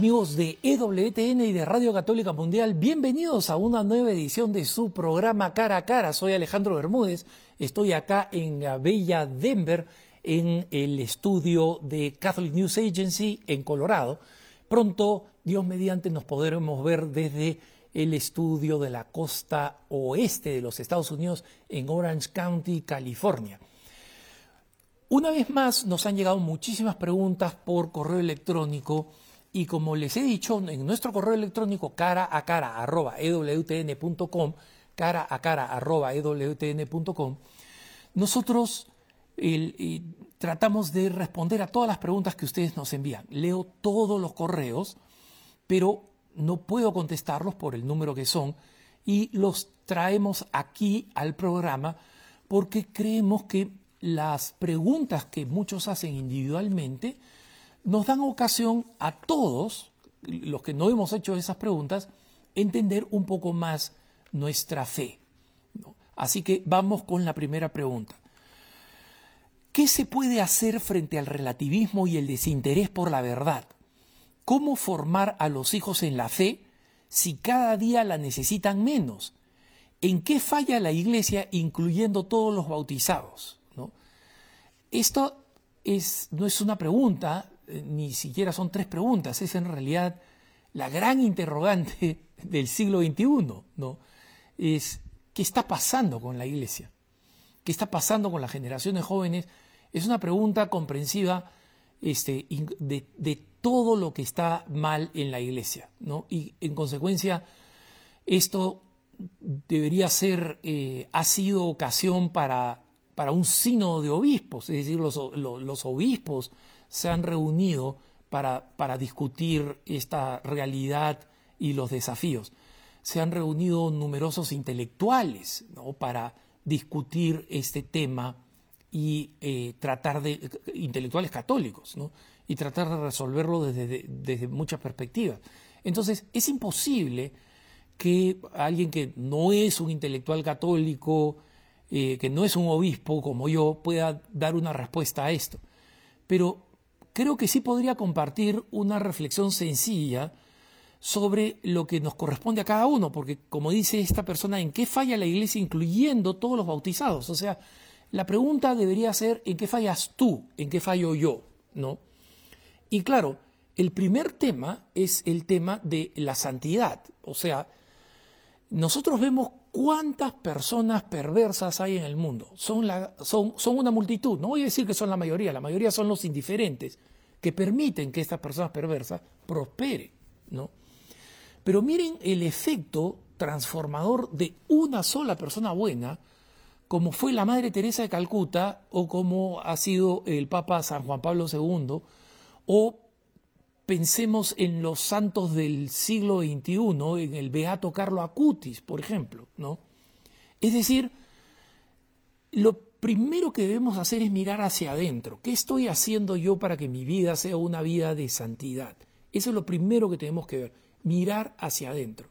Amigos de EWTN y de Radio Católica Mundial, bienvenidos a una nueva edición de su programa Cara a Cara. Soy Alejandro Bermúdez, estoy acá en la bella Denver, en el estudio de Catholic News Agency en Colorado. Pronto, Dios mediante, nos podremos ver desde el estudio de la costa oeste de los Estados Unidos en Orange County, California. Una vez más, nos han llegado muchísimas preguntas por correo electrónico y como les he dicho, en nuestro correo electrónico cara a cara arroba ewtn.com, cara a cara arroba ewtn.com, nosotros tratamos de responder a todas las preguntas que ustedes nos envían. Leo todos los correos, pero no puedo contestarlos por el número que son y los traemos aquí al programa porque creemos que las preguntas que muchos hacen individualmente nos dan ocasión a todos, los que no hemos hecho esas preguntas, entender un poco más nuestra fe. Así que vamos con la primera pregunta. ¿Qué se puede hacer frente al relativismo y el desinterés por la verdad? ¿Cómo formar a los hijos en la fe si cada día la necesitan menos? ¿En qué falla la iglesia incluyendo todos los bautizados? Esto es, no es una pregunta, ni siquiera son tres preguntas, es en realidad la gran interrogante del siglo XXI, ¿no? Es, ¿qué está pasando con la iglesia? ¿Qué está pasando con las generaciones jóvenes? Es una pregunta comprensiva este, de, todo lo que está mal en la iglesia, ¿no? Y en consecuencia, esto debería ser, eh, ha sido ocasión para, para un sínodo de obispos, es decir, los, los obispos se han reunido para, para discutir esta realidad y los desafíos. Se han reunido numerosos intelectuales para discutir este tema y eh, tratar de, intelectuales católicos, y tratar de resolverlo desde, desde, muchas perspectivas. Entonces, es imposible que alguien que no es un intelectual católico, eh, que no es un obispo como yo, pueda dar una respuesta a esto. Pero creo que sí podría compartir una reflexión sencilla sobre lo que nos corresponde a cada uno, porque como dice esta persona, ¿en qué falla la iglesia incluyendo todos los bautizados? O sea, la pregunta debería ser, ¿en qué fallas tú? ¿En qué fallo yo? ¿No? Y claro, el primer tema es el tema de la santidad. O sea, nosotros vemos cuántas personas perversas hay en el mundo. Son, una multitud. No voy a decir que son la mayoría, la mayoría son los indiferentes que permiten que estas personas perversas prosperen. ¿no? Pero miren el efecto transformador de una sola persona buena, como fue la Madre Teresa de Calcuta o como ha sido el Papa San Juan Pablo II o pensemos en los santos del siglo XXI, en el Beato Carlo Acutis, por ejemplo, ¿no? Es decir, lo primero que debemos hacer es mirar hacia adentro. ¿Qué estoy haciendo yo para que mi vida sea una vida de santidad? Eso es lo primero que tenemos que ver, mirar hacia adentro.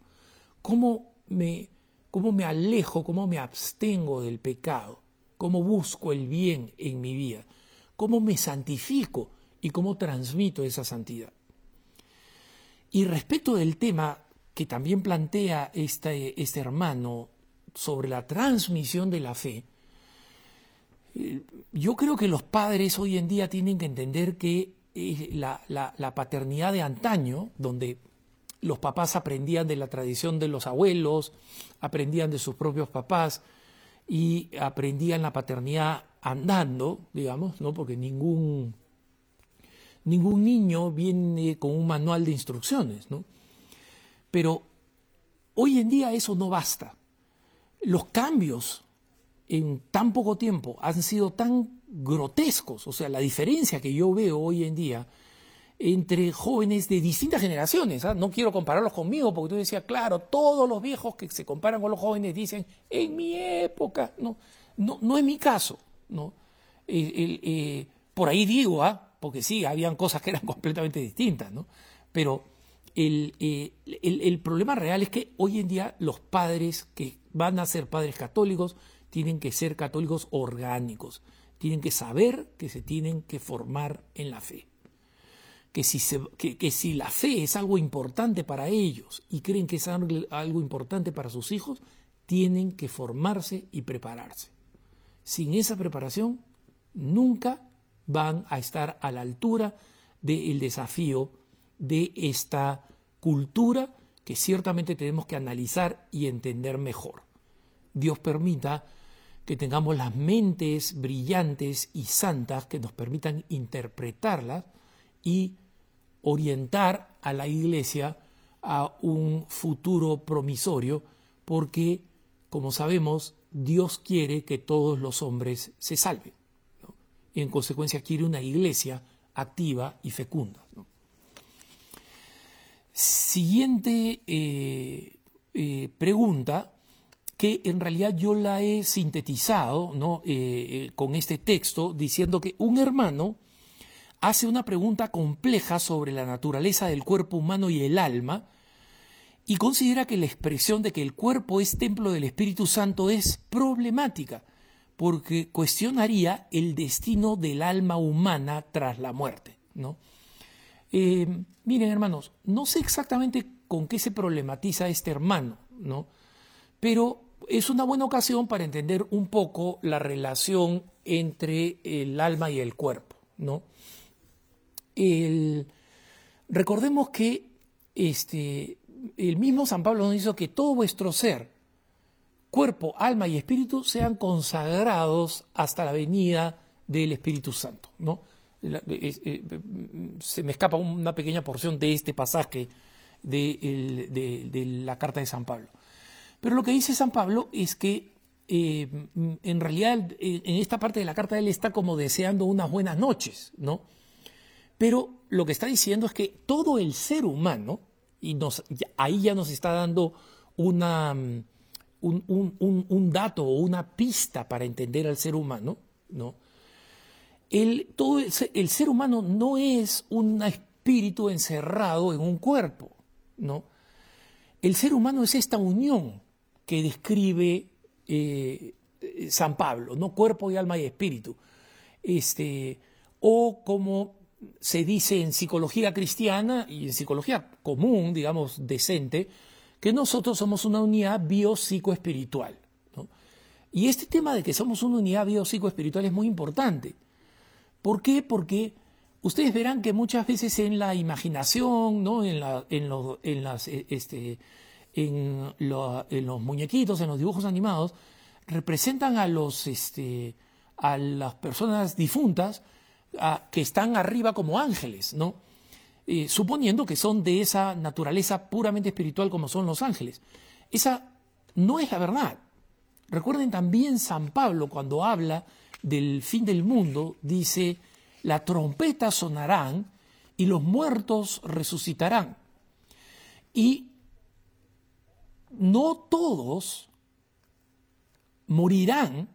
¿Cómo me, cómo me alejo, cómo me abstengo del pecado? ¿Cómo busco el bien en mi vida? ¿Cómo me santifico y cómo transmito esa santidad? Y respecto del tema que también plantea este, este hermano sobre la transmisión de la fe, eh, yo creo que los padres hoy en día tienen que entender que eh, la, la, paternidad de antaño, donde los papás aprendían de la tradición de los abuelos, aprendían de sus propios papás y aprendían la paternidad andando, digamos, ¿no? porque ningún ningún niño viene con un manual de instrucciones, ¿no? Pero hoy en día eso no basta. Los cambios en tan poco tiempo han sido tan grotescos, o sea, la diferencia que yo veo hoy en día entre jóvenes de distintas generaciones. ¿ah? No quiero compararlos conmigo, porque tú decías, claro, todos los viejos que se comparan con los jóvenes dicen, en mi época, no, no, no es mi caso. ¿no? Eh, por ahí digo, ¿ah? Porque sí, habían cosas que eran completamente distintas, ¿no? Pero eh, el, el, problema real es que hoy en día los padres que van a ser padres católicos tienen que ser católicos orgánicos, tienen que saber que se tienen que formar en la fe. que si, que si la fe es algo importante para ellos y creen que es algo importante para sus hijos, tienen que formarse y prepararse. Sin esa preparación, nunca van a estar a la altura del desafío de esta cultura que ciertamente tenemos que analizar y entender mejor. Dios permita que tengamos las mentes brillantes y santas que nos permitan interpretarlas y orientar a la iglesia a un futuro promisorio, porque, como sabemos, Dios quiere que todos los hombres se salven. Y en consecuencia quiere una iglesia activa y fecunda. Siguiente eh, eh, pregunta, que en realidad yo la he sintetizado ¿no? Eh, con este texto, diciendo que un hermano hace una pregunta compleja sobre la naturaleza del cuerpo humano y el alma, y considera que la expresión de que el cuerpo es templo del Espíritu Santo es problemática, porque cuestionaría el destino del alma humana tras la muerte. ¿no? Eh, miren, hermanos, no sé exactamente con qué se problematiza este hermano, ¿no? pero es una buena ocasión para entender un poco la relación entre el alma y el cuerpo. ¿no? recordemos que este, el mismo San Pablo nos dice que todo vuestro ser, cuerpo, alma y espíritu sean consagrados hasta la venida del Espíritu Santo. ¿no? Eh, se me escapa una pequeña porción de este pasaje de, la carta de San Pablo. Pero lo que dice San Pablo es que eh, en realidad en esta parte de la carta él está como deseando unas buenas noches, ¿no? Pero lo que está diciendo es que todo el ser humano, y nos, ahí ya nos está dando una, mm, un, dato o una pista para entender al ser humano, ¿no? El, todo el, ser humano no es un espíritu encerrado en un cuerpo, ¿no? El ser humano es esta unión que describe eh, San Pablo, ¿no? Cuerpo y alma y espíritu. Este, o como se dice en psicología cristiana y en psicología común, digamos, decente, que nosotros somos una unidad biopsicoespiritual. ¿no? Y este tema de que somos una unidad biopsicoespiritual es muy importante. ¿Por qué? Porque ustedes verán que muchas veces en la imaginación, ¿no? en, los muñequitos, en los dibujos animados, representan a, los, este, a las personas difuntas que están arriba como ángeles, ¿no? Eh, suponiendo que son de esa naturaleza puramente espiritual como son los ángeles. Esa no es la verdad. Recuerden también San Pablo cuando habla del fin del mundo, dice, la trompeta sonarán y los muertos resucitarán. Y no todos morirán,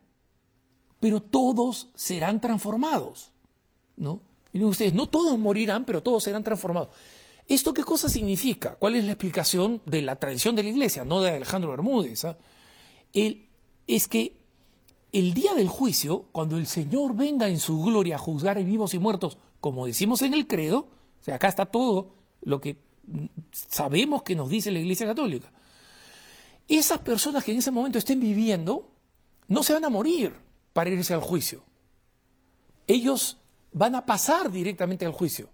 pero todos serán transformados. ¿no? Ustedes, no todos morirán, pero todos serán transformados. ¿Esto qué cosa significa? ¿Cuál es la explicación de la tradición de la iglesia, no de Alejandro Bermúdez? ¿ah? es que el día del juicio, cuando el Señor venga en su gloria a juzgar a vivos y muertos, como decimos en el credo, o sea, acá está todo lo que sabemos que nos dice la iglesia católica, esas personas que en ese momento estén viviendo no se van a morir para irse al juicio. Ellos van a pasar directamente al juicio.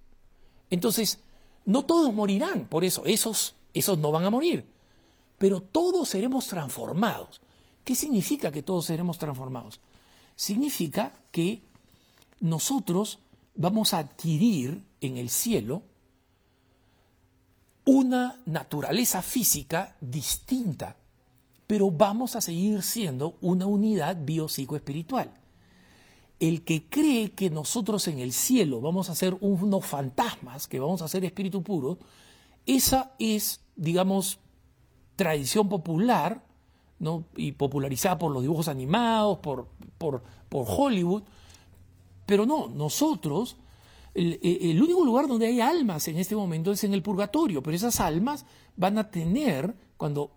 Entonces, no todos morirán, por eso, esos, esos no van a morir, pero todos seremos transformados. ¿Qué significa que todos seremos transformados? Significa que nosotros vamos a adquirir en el cielo una naturaleza física distinta, pero vamos a seguir siendo una unidad biopsicoespiritual el que cree que nosotros en el cielo vamos a ser unos fantasmas, que vamos a ser espíritu puro, esa es, digamos, tradición popular, ¿no? y popularizada por los dibujos animados, por, por, Hollywood, pero no, nosotros, el, único lugar donde hay almas en este momento es en el purgatorio, pero esas almas van a tener, cuando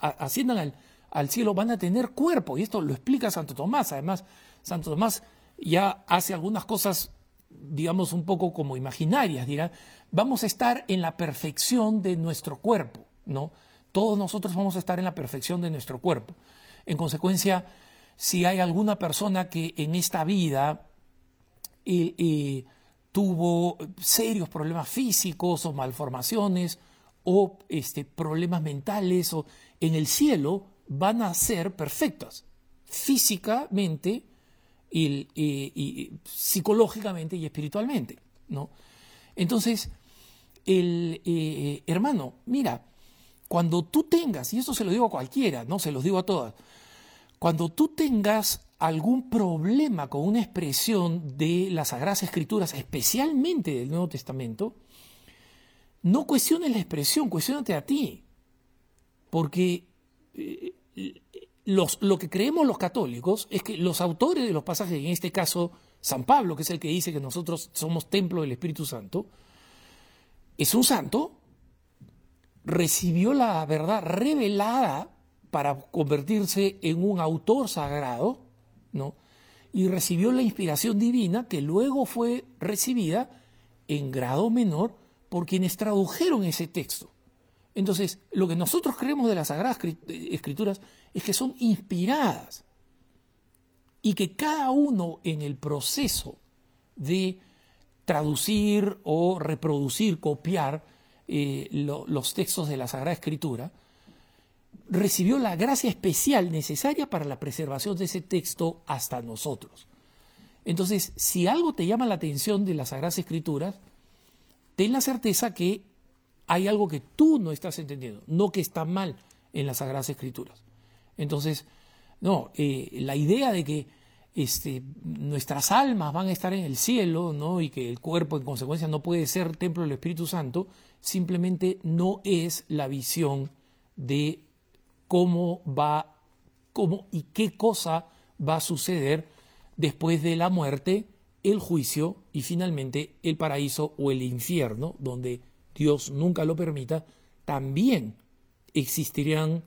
asciendan al, al cielo, van a tener cuerpo, y esto lo explica Santo Tomás, además, Santo Tomás ya hace algunas cosas digamos, un poco como imaginarias, dirán, vamos a estar en la perfección de nuestro cuerpo, ¿no? Todos nosotros vamos a estar en la perfección de nuestro cuerpo. En consecuencia, si hay alguna persona que en esta vida eh, eh, tuvo serios problemas físicos o malformaciones o este, problemas mentales o en el cielo van a ser perfectas físicamente y, psicológicamente y espiritualmente, ¿no? Entonces, el eh, hermano, mira, cuando tú tengas, y esto se lo digo a cualquiera, no se los digo a todas, cuando tú tengas algún problema con una expresión de las Sagradas Escrituras, especialmente del Nuevo Testamento, no cuestiones la expresión, cuestionate a ti. Porque lo que creemos los católicos es que los autores de los pasajes, en este caso San Pablo, que es el que dice que nosotros somos templo del Espíritu Santo, es un santo, recibió la verdad revelada para convertirse en un autor sagrado, ¿no? Y recibió la inspiración divina que luego fue recibida en grado menor por quienes tradujeron ese texto. Entonces, lo que nosotros creemos de las Sagradas Escrituras es que son inspiradas y que cada uno en el proceso de traducir o reproducir, copiar eh, los textos de la Sagrada Escritura, recibió la gracia especial necesaria para la preservación de ese texto hasta nosotros. Entonces, si algo te llama la atención de las Sagradas Escrituras, ten la certeza que hay algo que tú no estás entendiendo, no que está mal en las Sagradas Escrituras. Entonces, no, eh, la idea de que este, nuestras almas van a estar en el cielo, ¿no? Y que el cuerpo en consecuencia no puede ser templo del Espíritu Santo, simplemente no es la visión de cómo va, cómo y qué cosa va a suceder después de la muerte, el juicio y finalmente el paraíso o el infierno, donde Dios nunca lo permita, también existirían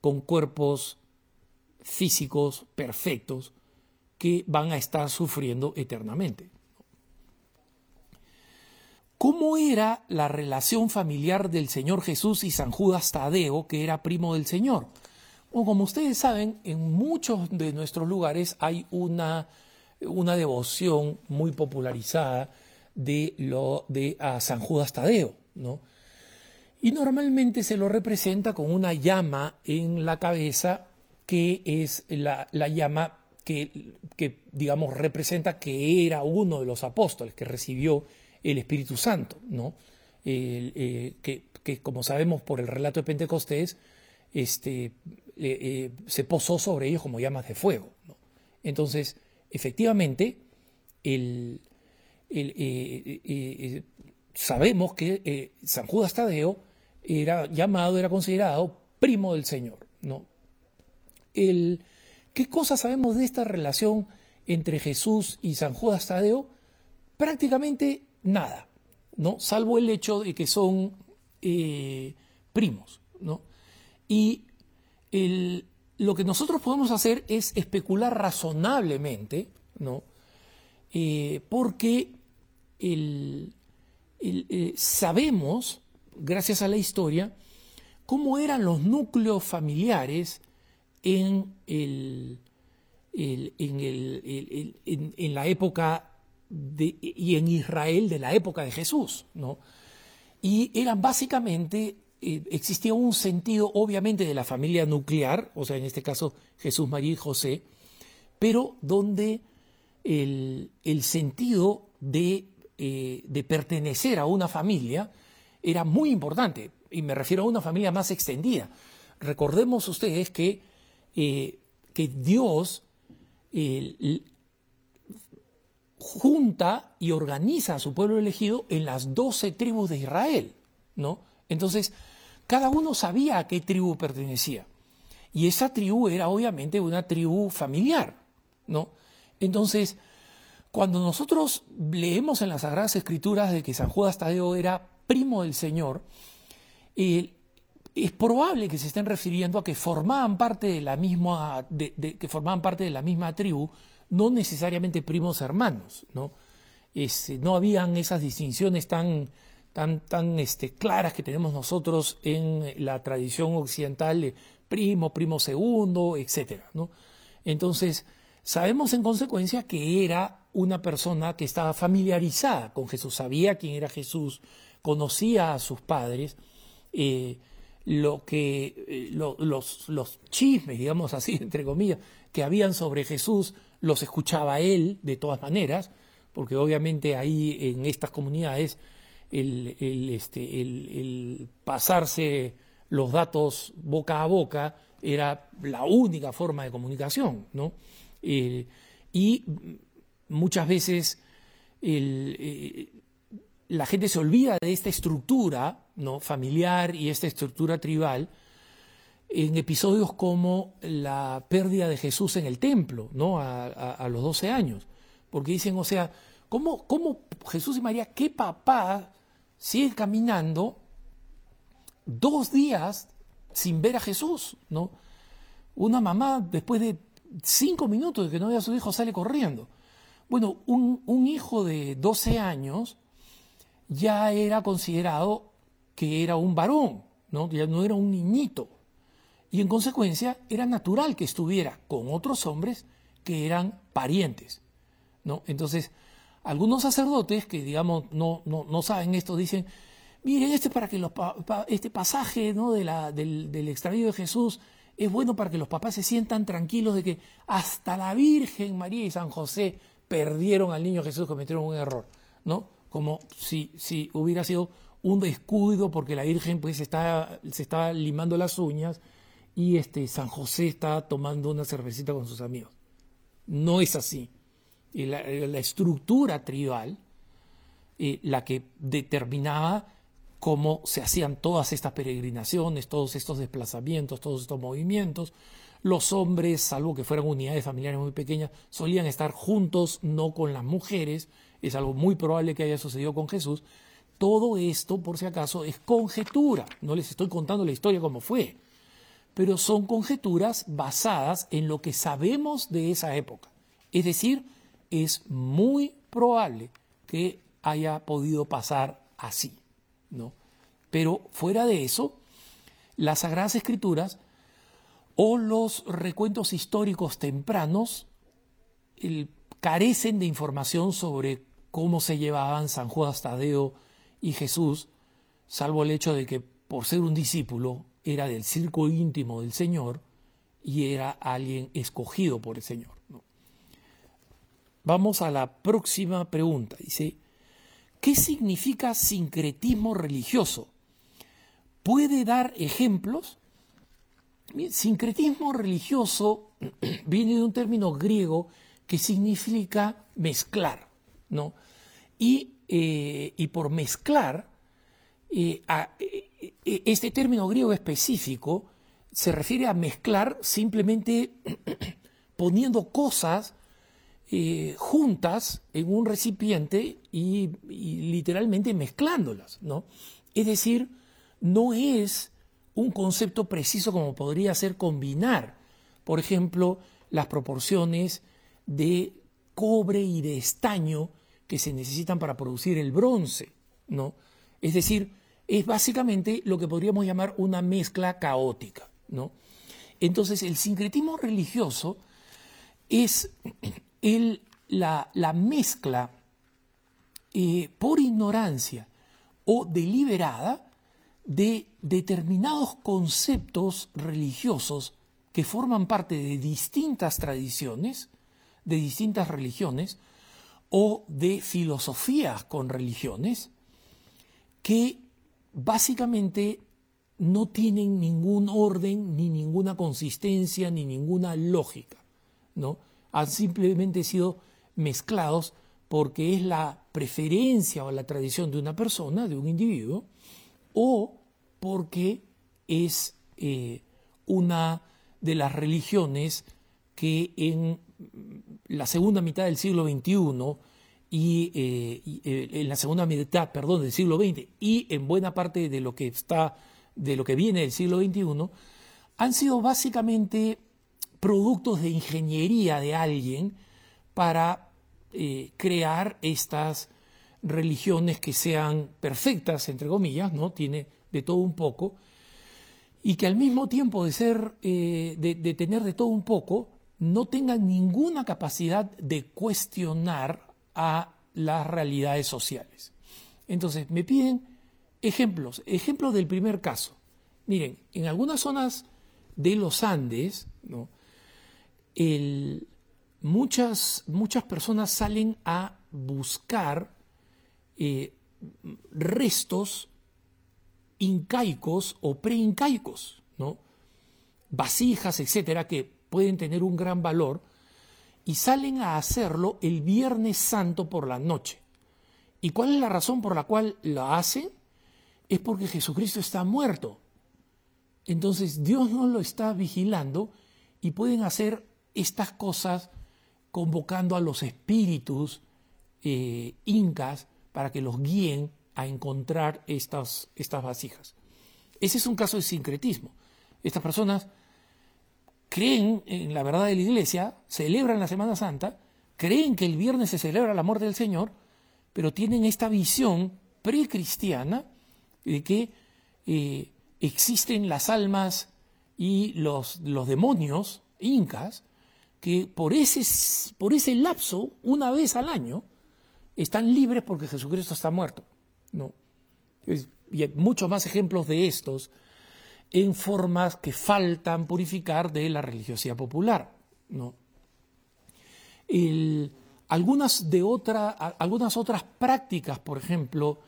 con cuerpos físicos perfectos que van a estar sufriendo eternamente. ¿Cómo era la relación familiar del Señor Jesús y San Judas Tadeo, que era primo del Señor? como ustedes saben, en muchos de nuestros lugares hay una, una devoción muy popularizada de, lo, de a San Judas Tadeo. ¿No? Y normalmente se lo representa con una llama en la cabeza que es la, llama que, que, digamos, representa que era uno de los apóstoles que recibió el Espíritu Santo, ¿no? Eh, que, como sabemos por el relato de Pentecostés, este, eh, se posó sobre ellos como llamas de fuego. Entonces, efectivamente, el, eh, sabemos que San Judas Tadeo era llamado, era considerado primo del Señor. ¿no? ¿Qué cosa sabemos de esta relación entre Jesús y San Judas Tadeo? Prácticamente nada, ¿no? Salvo el hecho de que son eh, primos, ¿no? Y lo que nosotros podemos hacer es especular razonablemente, ¿no? Eh, porque el, eh, sabemos, gracias a la historia, cómo eran los núcleos familiares en, la época y en Israel de la época de Jesús, ¿no? Y eran básicamente, eh, existía un sentido obviamente de la familia nuclear, o sea, en este caso Jesús, María y José, pero donde el, sentido de, eh, de, pertenecer a una familia era muy importante, y me refiero a una familia más extendida. Recordemos ustedes que, eh, que Dios junta y organiza a su pueblo elegido en las doce tribus de Israel, ¿no? Entonces, cada uno sabía a qué tribu pertenecía. Y esa tribu era obviamente una tribu familiar, ¿no? Entonces, cuando nosotros leemos en las Sagradas Escrituras de que San Judas Tadeo era primo del Señor, eh, es probable que se estén refiriendo a que formaban parte de la misma, que formaban parte de la misma tribu, no necesariamente primos hermanos, ¿no? este, no habían esas distinciones tan, tan, tan este, claras que tenemos nosotros en la tradición occidental de primo, primo segundo, etc. Entonces, sabemos en consecuencia que era una persona que estaba familiarizada con Jesús, sabía quién era Jesús, conocía a sus padres, eh, lo que eh, los, los chismes, digamos así, entre comillas, que habían sobre Jesús, los escuchaba él de todas maneras, porque obviamente ahí en estas comunidades el, este, el, pasarse los datos boca a boca era la única forma de comunicación, ¿no? Eh, y muchas veces eh, la gente se olvida de esta estructura ¿no? familiar y esta estructura tribal en episodios como la pérdida de Jesús en el templo, ¿no? A, los 12 años. Porque dicen, o sea, ¿cómo, ¿cómo, Jesús y María, qué papá sigue caminando dos días sin ver a Jesús, ¿no? Una mamá, después de cinco minutos de que no vea a su hijo, sale corriendo. Bueno, un, hijo de 12 años ya era considerado que era un varón, ¿no? ya no era un niñito. Y en consecuencia era natural que estuviera con otros hombres que eran parientes. ¿no? Entonces, algunos sacerdotes que, digamos, no, no, saben esto, dicen, miren, este, para que los, este pasaje ¿no? de la, del, del extravío de Jesús es bueno para que los papás se sientan tranquilos de que hasta la Virgen María y San José perdieron al niño Jesús, cometieron un error, ¿no? Como si, si hubiera sido un descuido porque la Virgen pues está, se está limando las uñas y este, San José está tomando una cervecita con sus amigos. No es así. La, la estructura tribal, eh, la que determinaba cómo se hacían todas estas peregrinaciones, todos estos desplazamientos, todos estos movimientos. Los hombres, salvo que fueran unidades familiares muy pequeñas, solían estar juntos, no con las mujeres. Es algo muy probable que haya sucedido con Jesús, todo esto, por si acaso, es conjetura. No les estoy contando la historia como fue, pero son conjeturas basadas en lo que sabemos de esa época. Es decir, es muy probable que haya podido pasar así, ¿no? Pero fuera de eso, las Sagradas Escrituras o los recuentos históricos tempranos carecen de información sobre cómo se llevaban San Juan Tadeo y Jesús, salvo el hecho de que por ser un discípulo era del círculo íntimo del Señor y era alguien escogido por el Señor. Vamos a la próxima pregunta. Dice, ¿qué significa sincretismo religioso? ¿Puede dar ejemplos? Sincretismo religioso viene de un término griego que significa mezclar, ¿no? Y eh, y por mezclar, eh, eh, este término griego específico se refiere a mezclar simplemente poniendo cosas juntas en un recipiente y, literalmente mezclándolas, ¿no? Es decir, no es un concepto preciso como podría ser combinar, por ejemplo, las proporciones de cobre y de estaño que se necesitan para producir el bronce, ¿no? Es decir, es básicamente lo que podríamos llamar una mezcla caótica, ¿no? Entonces, el sincretismo religioso es el, la, mezcla eh, por ignorancia o deliberada de determinados conceptos religiosos que forman parte de distintas tradiciones, de distintas religiones, o de filosofías con religiones que básicamente no tienen ningún orden, ni ninguna consistencia, ni ninguna lógica, ¿no? Han simplemente sido mezclados porque es la preferencia o la tradición de una persona, de un individuo, o porque es eh, una de las religiones que en la segunda mitad del siglo XXI y, eh, eh, en la segunda mitad, perdón, del siglo XX y en buena parte de lo que está, de lo que viene del siglo XXI, han sido básicamente productos de ingeniería de alguien para crear estas religiones que sean perfectas, entre comillas, ¿no? Tiene de todo un poco, y que al mismo tiempo de ser, eh, de, tener de todo un poco, no tengan ninguna capacidad de cuestionar a las realidades sociales. Entonces, me piden ejemplos, ejemplos del primer caso. Miren, en algunas zonas de los Andes, ¿no? muchas, muchas personas salen a buscar eh, restos incaicos o preincaicos, ¿no? vasijas, etcétera, que pueden tener un gran valor, y salen a hacerlo el Viernes Santo por la noche. ¿Y cuál es la razón por la cual lo hacen? Es porque Jesucristo está muerto. Entonces Dios no lo está vigilando y pueden hacer estas cosas convocando a los espíritus eh, incas para que los guíen a encontrar estas, estas vasijas. Ese es un caso de sincretismo. Estas personas creen en la verdad de la iglesia, celebran la Semana Santa, creen que el viernes se celebra la muerte del Señor, pero tienen esta visión precristiana de que eh, existen las almas y los, los demonios incas que por ese, por ese lapso, una vez al año, están libres porque Jesucristo está muerto. ¿No? Y hay muchos más ejemplos de estos en formas que faltan purificar de la religiosidad popular. ¿no? algunas, de otra, algunas otras prácticas, por ejemplo,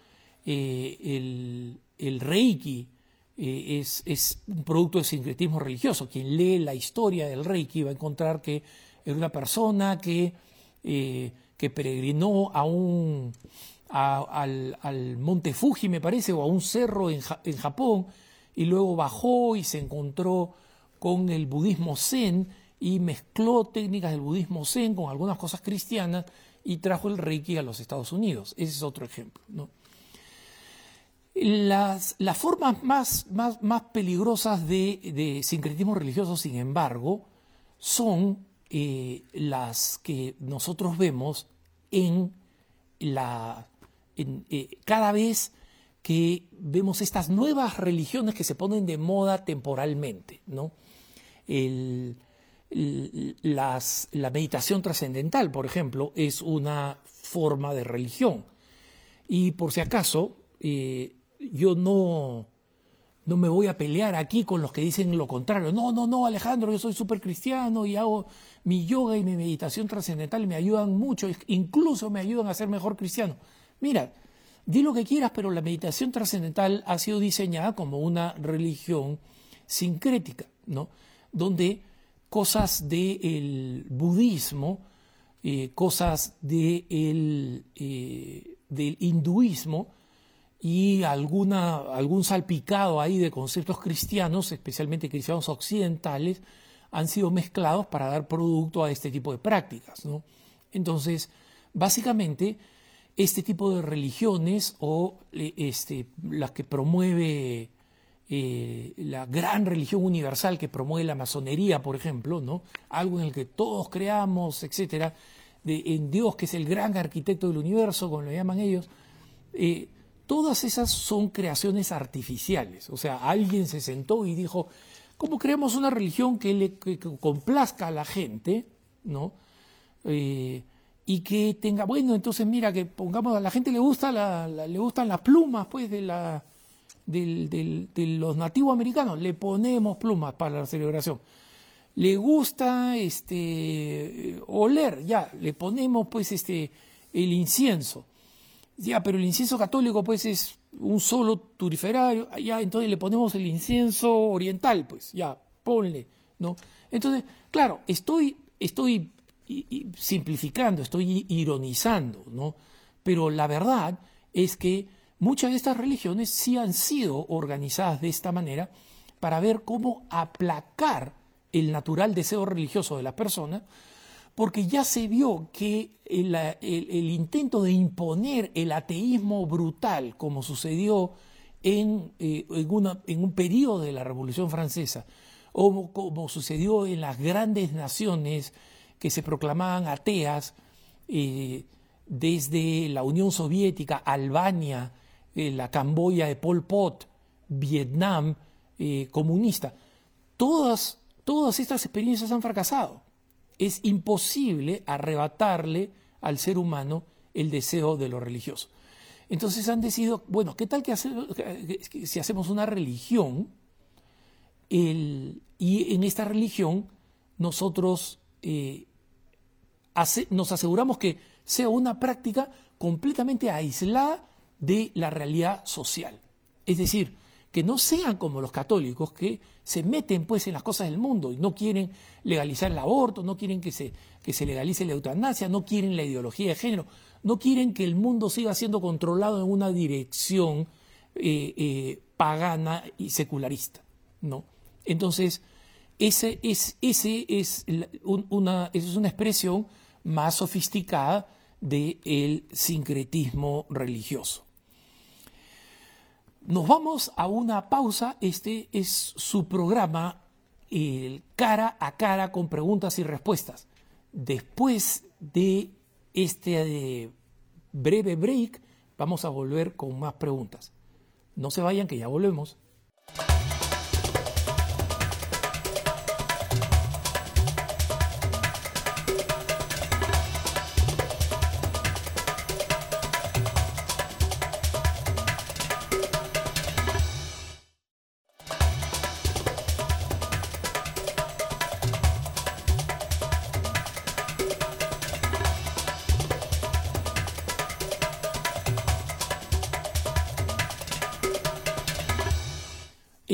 eh, el, el, Reiki eh, es, es, un producto de sincretismo religioso. Quien lee la historia del Reiki va a encontrar que es una persona que, eh, que peregrinó a un, al, monte Fuji, me parece, o a un cerro en, en, Japón, y luego bajó y se encontró con el budismo zen y mezcló técnicas del budismo zen con algunas cosas cristianas y trajo el reiki a los Estados Unidos. Ese es otro ejemplo. ¿no? Las, las formas más, más, más peligrosas de, de, sincretismo religioso, sin embargo, son eh, las que nosotros vemos en la eh, cada vez que vemos estas nuevas religiones que se ponen de moda temporalmente, ¿no? la meditación trascendental, por ejemplo, es una forma de religión. Y por si acaso, eh, yo no, no me voy a pelear aquí con los que dicen lo contrario. No, no, no, Alejandro, yo soy súper cristiano y hago mi yoga y mi meditación trascendental me ayudan mucho, incluso me ayudan a ser mejor cristiano. Mira, di lo que quieras, pero la meditación trascendental ha sido diseñada como una religión sincrética, ¿no? Donde cosas del budismo, eh, cosas eh, del hinduismo y alguna, algún salpicado ahí de conceptos cristianos, especialmente cristianos occidentales, han sido mezclados para dar producto a este tipo de prácticas. ¿no? Entonces, básicamente, este tipo de religiones o eh, este, las que promueve eh, la gran religión universal que promueve la masonería, por ejemplo, ¿no? algo en el que todos creamos, etcétera, de, en Dios que es el gran arquitecto del universo, como lo llaman ellos, eh, todas esas son creaciones artificiales. O sea, alguien se sentó y dijo, ¿cómo creamos una religión que le complazca a la gente? ¿no? Y que tenga, bueno, entonces mira, que pongamos, a la gente le, gusta le gustan las plumas, pues, de, de los nativos americanos, le ponemos plumas para la celebración. Le gusta este, oler, ya, le ponemos, pues, este, el incienso. Ya, pero el incienso católico, pues, es un solo turiferario, ya, entonces le ponemos el incienso oriental, pues, ya, ponle, ¿no? Entonces, claro, estoy, estoy simplificando, estoy ironizando, ¿no? Pero la verdad es que muchas de estas religiones sí han sido organizadas de esta manera para ver cómo aplacar el natural deseo religioso de la persona, porque ya se vio que el, intento de imponer el ateísmo brutal, como sucedió en, eh, en un periodo de la Revolución Francesa, o como sucedió en las grandes naciones que se proclamaban ateas eh, desde la Unión Soviética, Albania, eh, la Camboya de Pol Pot, Vietnam eh, comunista, todas, todas estas experiencias han fracasado. Es imposible arrebatarle al ser humano el deseo de lo religioso. Entonces han decidido, bueno, ¿qué tal que, si hacemos una religión y en esta religión nosotros nos aseguramos que sea una práctica completamente aislada de la realidad social? Es decir, que no sean como los católicos que se meten pues en las cosas del mundo y no quieren legalizar el aborto, no quieren que se, que se legalice la eutanasia, no quieren la ideología de género, no quieren que el mundo siga siendo controlado en una dirección eh, eh, pagana y secularista. ¿no? Entonces, ese es, ese es una, es una expresión más sofisticada del sincretismo religioso. Nos vamos a una pausa. Este es su programa el cara a cara con preguntas y respuestas. Después de este breve break, vamos a volver con más preguntas. No se vayan, que ya volvemos.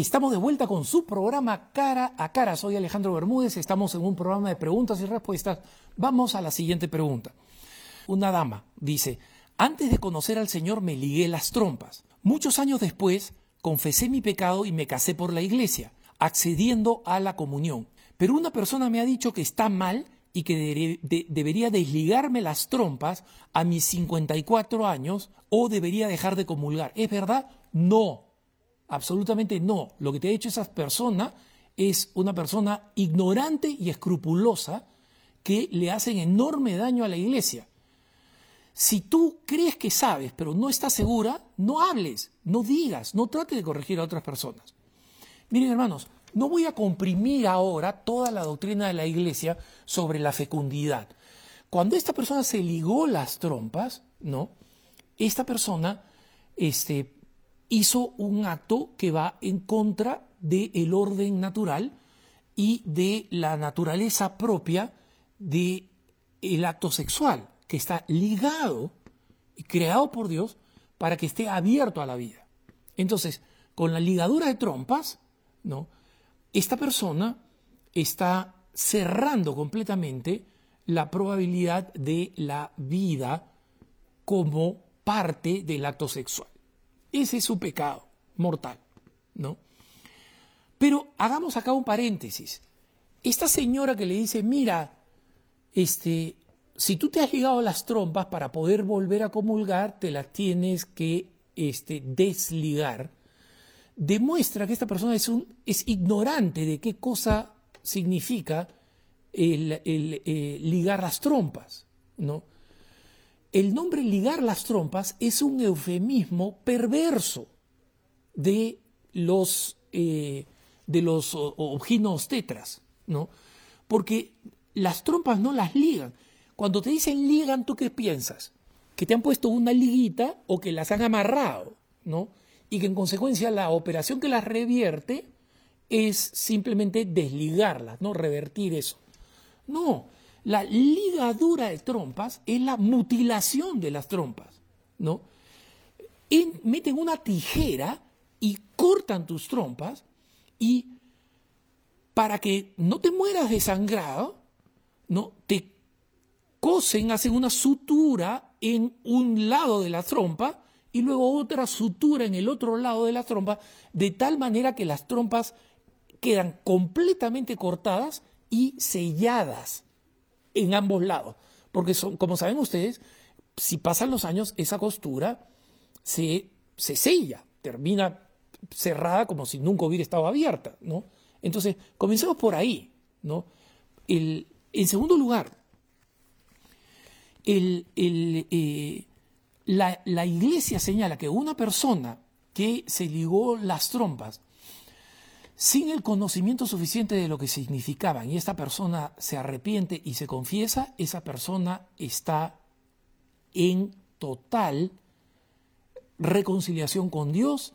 Estamos de vuelta con su programa Cara a Cara. Soy Alejandro Bermúdez, estamos en un programa de preguntas y respuestas. Vamos a la siguiente pregunta. Una dama dice, antes de conocer al Señor me ligué las trompas. Muchos años después confesé mi pecado y me casé por la iglesia, accediendo a la comunión. Pero una persona me ha dicho que está mal y que debería desligarme las trompas a mis 54 años o debería dejar de comulgar. ¿Es verdad? No. Absolutamente no. Lo que te ha hecho esa persona es una persona ignorante y escrupulosa que le hacen enorme daño a la iglesia. Si tú crees que sabes, pero no estás segura, no hables, no digas, no trates de corregir a otras personas. Miren, hermanos, no voy a comprimir ahora toda la doctrina de la iglesia sobre la fecundidad. Cuando esta persona se ligó las trompas, ¿no? Esta persona este, hizo un acto que va en contra del orden natural y de la naturaleza propia del el acto sexual, que está ligado y creado por Dios para que esté abierto a la vida. Entonces, con la ligadura de trompas, ¿no? Esta persona está cerrando completamente la probabilidad de la vida como parte del acto sexual. Ese es su pecado mortal, ¿no? Pero hagamos acá un paréntesis. Esta señora que le dice, mira, este, si tú te has ligado las trompas para poder volver a comulgar, te las tienes que este, desligar, demuestra que esta persona es, un, es ignorante de qué cosa significa el, eh, ligar las trompas, ¿no? El nombre ligar las trompas es un eufemismo perverso de los, eh, de los tetras, ¿no? Porque las trompas no las ligan. Cuando te dicen ligan, ¿tú qué piensas? Que te han puesto una liguita o que las han amarrado, ¿no? Y que en consecuencia la operación que las revierte es simplemente desligarlas, ¿no? Revertir eso. No, la ligadura de trompas es la mutilación de las trompas, ¿no? meten una tijera y cortan tus trompas y para que no te mueras desangrado, ¿no? Te cosen, hacen una sutura en un lado de la trompa y luego otra sutura en el otro lado de la trompa, de tal manera que las trompas quedan completamente cortadas y selladas en ambos lados. Porque son, como saben ustedes, si pasan los años, esa costura se, se sella, termina cerrada como si nunca hubiera estado abierta, ¿no? Entonces, comencemos por ahí, ¿no? El, en segundo lugar, eh, la, la iglesia señala que una persona que se ligó las trompas sin el conocimiento suficiente de lo que significaban y esta persona se arrepiente y se confiesa, esa persona está en total reconciliación con Dios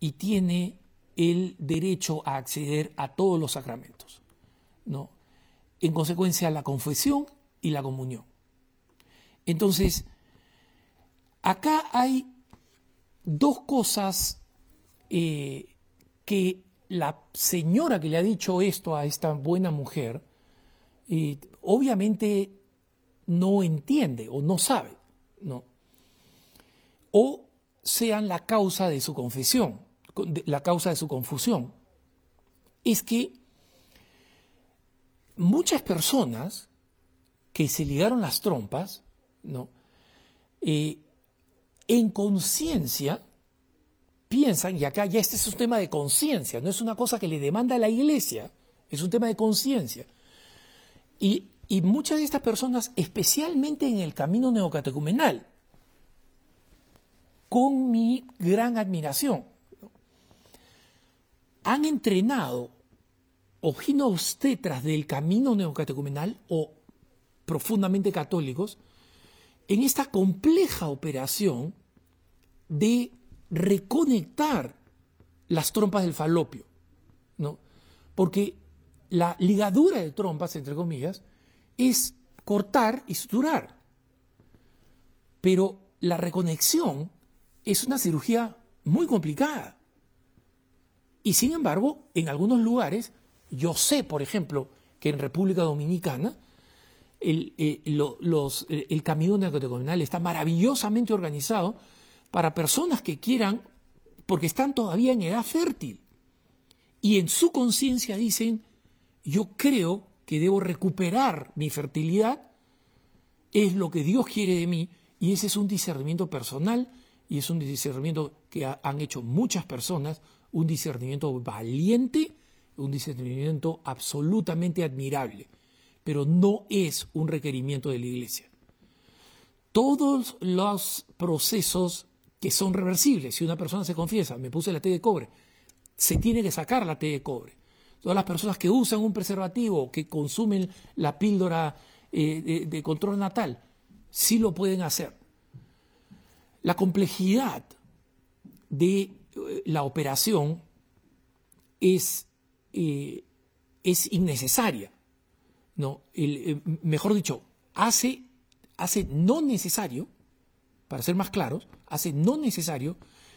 y tiene el derecho a acceder a todos los sacramentos. ¿no? En consecuencia, la confesión y la comunión. Entonces, acá hay dos cosas eh, que la señora que le ha dicho esto a esta buena mujer, eh, obviamente no entiende o no sabe, ¿no? O sean la causa de su confesión, la causa de su confusión. Es que muchas personas que se ligaron las trompas, ¿no? Eh, en conciencia piensan, y acá ya este es un tema de conciencia, no es una cosa que le demanda a la iglesia, es un tema de conciencia. Y, y, muchas de estas personas, especialmente en el camino neocatecumenal, con mi gran admiración, han entrenado tetras del camino neocatecumenal o profundamente católicos en esta compleja operación de reconectar las trompas del falopio, ¿no? Porque la ligadura de trompas, entre comillas, es cortar y suturar. Pero la reconexión es una cirugía muy complicada. Y sin embargo, en algunos lugares, yo sé, por ejemplo, que en República Dominicana, el, eh, el camino está maravillosamente organizado para personas que quieran, porque están todavía en edad fértil, y en su conciencia dicen, yo creo que debo recuperar mi fertilidad, es lo que Dios quiere de mí, y ese es un discernimiento personal, y es un discernimiento que han hecho muchas personas, un discernimiento valiente, un discernimiento absolutamente admirable, pero no es un requerimiento de la Iglesia. Todos los procesos que son reversibles. Si una persona se confiesa, me puse la T de cobre, se tiene que sacar la T de cobre. Todas las personas que usan un preservativo, que consumen la píldora eh, de, control natal, sí lo pueden hacer. La complejidad de eh, la operación es, eh, es innecesaria. ¿no? mejor dicho, hace, hace no necesario para ser más claros, hace no necesario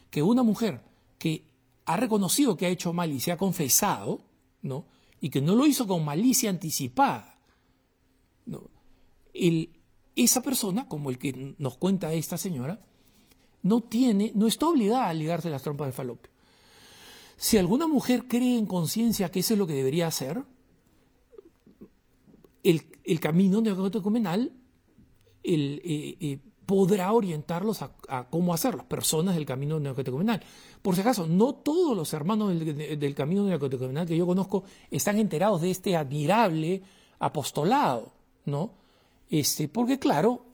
que una mujer que ha reconocido que ha hecho mal y se ha confesado, ¿no? y que no lo hizo con malicia anticipada, esa persona, como el que nos cuenta esta señora, no tiene, no está obligada a ligarse las trompas de falopio. Si alguna mujer cree en conciencia que eso es lo que debería hacer, el, el camino neocatecumenal, el, eh, eh, podrá orientarlos a, cómo hacerlo, personas del camino neocatecumenal. Por si acaso, no todos los hermanos del, camino neocatecumenal que yo conozco están enterados de este admirable apostolado, ¿no? Este, porque claro,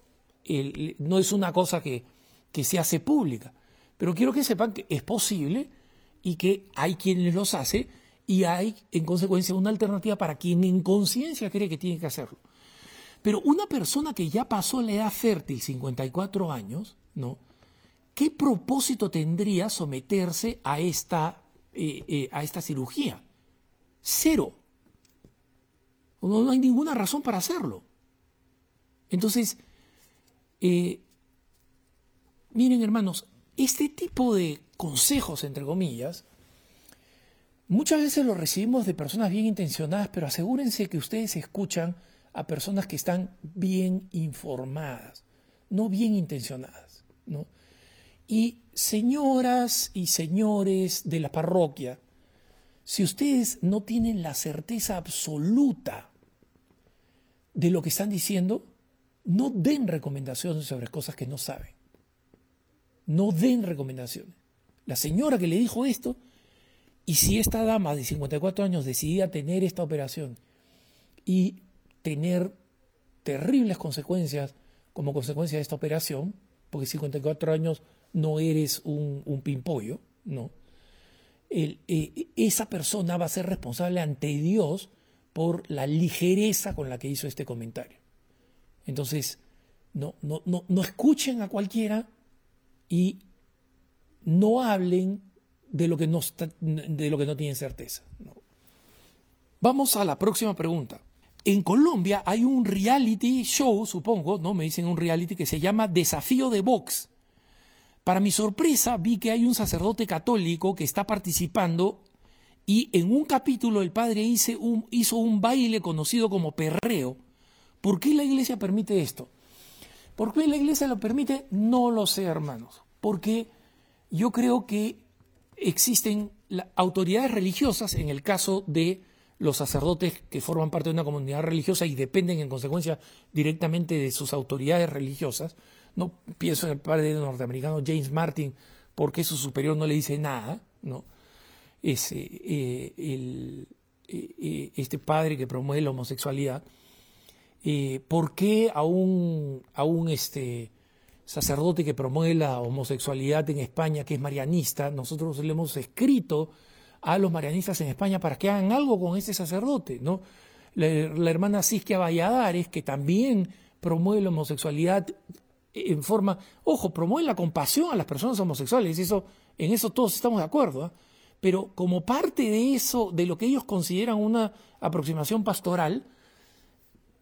no es una cosa que, se hace pública, pero quiero que sepan que es posible y que hay quienes los hace y hay, en consecuencia, una alternativa para quien en conciencia cree que tiene que hacerlo. Pero una persona que ya pasó la edad fértil, 54 años, ¿no? ¿Qué propósito tendría someterse a esta, eh, eh, a esta cirugía? Cero. No, hay ninguna razón para hacerlo. Entonces, eh, miren hermanos, este tipo de consejos, entre comillas, muchas veces los recibimos de personas bien intencionadas, pero asegúrense que ustedes escuchan a personas que están bien informadas, no bien intencionadas. ¿no? Y señoras y señores de la parroquia, si ustedes no tienen la certeza absoluta de lo que están diciendo, no den recomendaciones sobre cosas que no saben. No den recomendaciones. La señora que le dijo esto, y si esta dama de 54 años decidía tener esta operación y tener terribles consecuencias como consecuencia de esta operación, porque 54 años no eres un, pimpollo, ¿no? Eh, esa persona va a ser responsable ante Dios por la ligereza con la que hizo este comentario. Entonces, no, no, no, no escuchen a cualquiera y no hablen de lo que no, de lo que no tienen certeza. Vamos a la próxima pregunta. En Colombia hay un reality show, supongo, no me dicen un reality, que se llama Desafío de Box. Para mi sorpresa, vi que hay un sacerdote católico que está participando y en un capítulo el padre hizo un, hizo un baile conocido como perreo. ¿Por qué la iglesia permite esto? ¿Por qué la iglesia lo permite? No lo sé, hermanos. Porque yo creo que existen autoridades religiosas, en el caso de los sacerdotes que forman parte de una comunidad religiosa y dependen en consecuencia directamente de sus autoridades religiosas, no pienso en el padre norteamericano James Martin, porque su superior no le dice nada, ¿no? Ese, eh, el, eh, eh, este padre que promueve la homosexualidad, ¿por qué a un, este, sacerdote que promueve la homosexualidad en España, que es marianista, nosotros le hemos escrito a los marianistas en España para que hagan algo con ese sacerdote, ¿no? La, hermana Sisquia Valladares, que también promueve la homosexualidad en forma, ojo, promueve la compasión a las personas homosexuales, eso, en eso todos estamos de acuerdo, ¿ah? pero como parte de eso, de lo que ellos consideran una aproximación pastoral,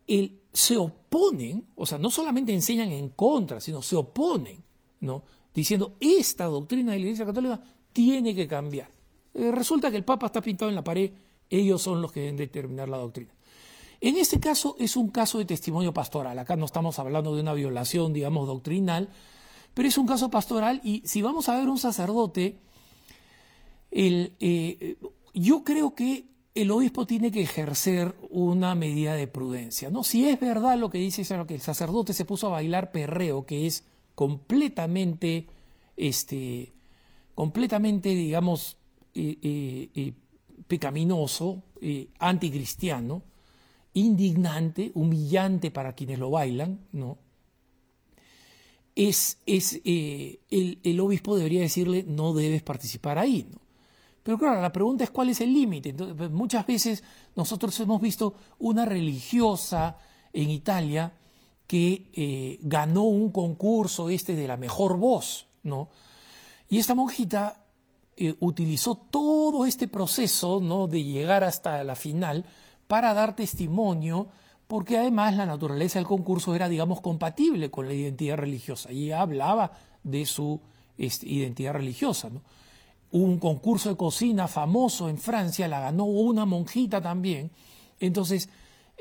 el, se oponen, o sea, no solamente enseñan en contra, sino se oponen, ¿no? Diciendo, esta doctrina de la Iglesia Católica tiene que cambiar. Eh, resulta que el Papa está pintado en la pared, ellos son los que deben determinar la doctrina. En este caso es un caso de testimonio pastoral. Acá no estamos hablando de una violación, digamos, doctrinal, pero es un caso pastoral y si vamos a ver un sacerdote, eh, yo creo que el obispo tiene que ejercer una medida de prudencia. ¿no? Si es verdad lo que dice que el sacerdote se puso a bailar perreo, que es completamente, este, completamente digamos, pecaminoso, anticristiano, indignante, humillante para quienes lo bailan, ¿no? Es, es eh, el, obispo debería decirle no debes participar ahí, ¿no? Pero claro, la pregunta es cuál es el límite. Pues, muchas veces nosotros hemos visto una religiosa en Italia que eh, ganó un concurso este de la mejor voz, ¿no? Y esta monjita eh, utilizó todo este proceso, ¿no? De llegar hasta la final para dar testimonio, porque además la naturaleza del concurso era, digamos, compatible con la identidad religiosa. Y hablaba de su este, identidad religiosa. Un concurso de cocina famoso en Francia la ganó una monjita también. Entonces,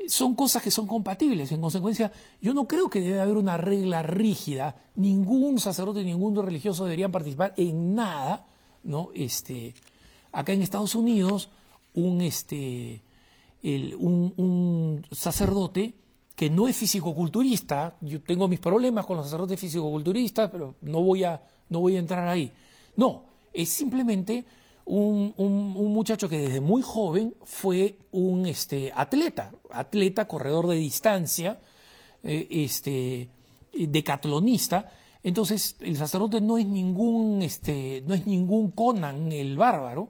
son cosas que son compatibles. En consecuencia, yo no creo que debe haber una regla rígida. Ningún sacerdote, ningún religioso deberían participar en nada. ¿No? Este, acá en Estados Unidos, un, este, un, sacerdote que no es fisicoculturista, yo tengo mis problemas con los sacerdotes fisicoculturistas, pero no voy a, no voy a entrar ahí. No, es simplemente un, muchacho que desde muy joven fue un este, atleta, atleta, corredor de distancia, eh, este, decatlonista. Entonces, el sacerdote no es ningún, este, no es ningún Conan el bárbaro,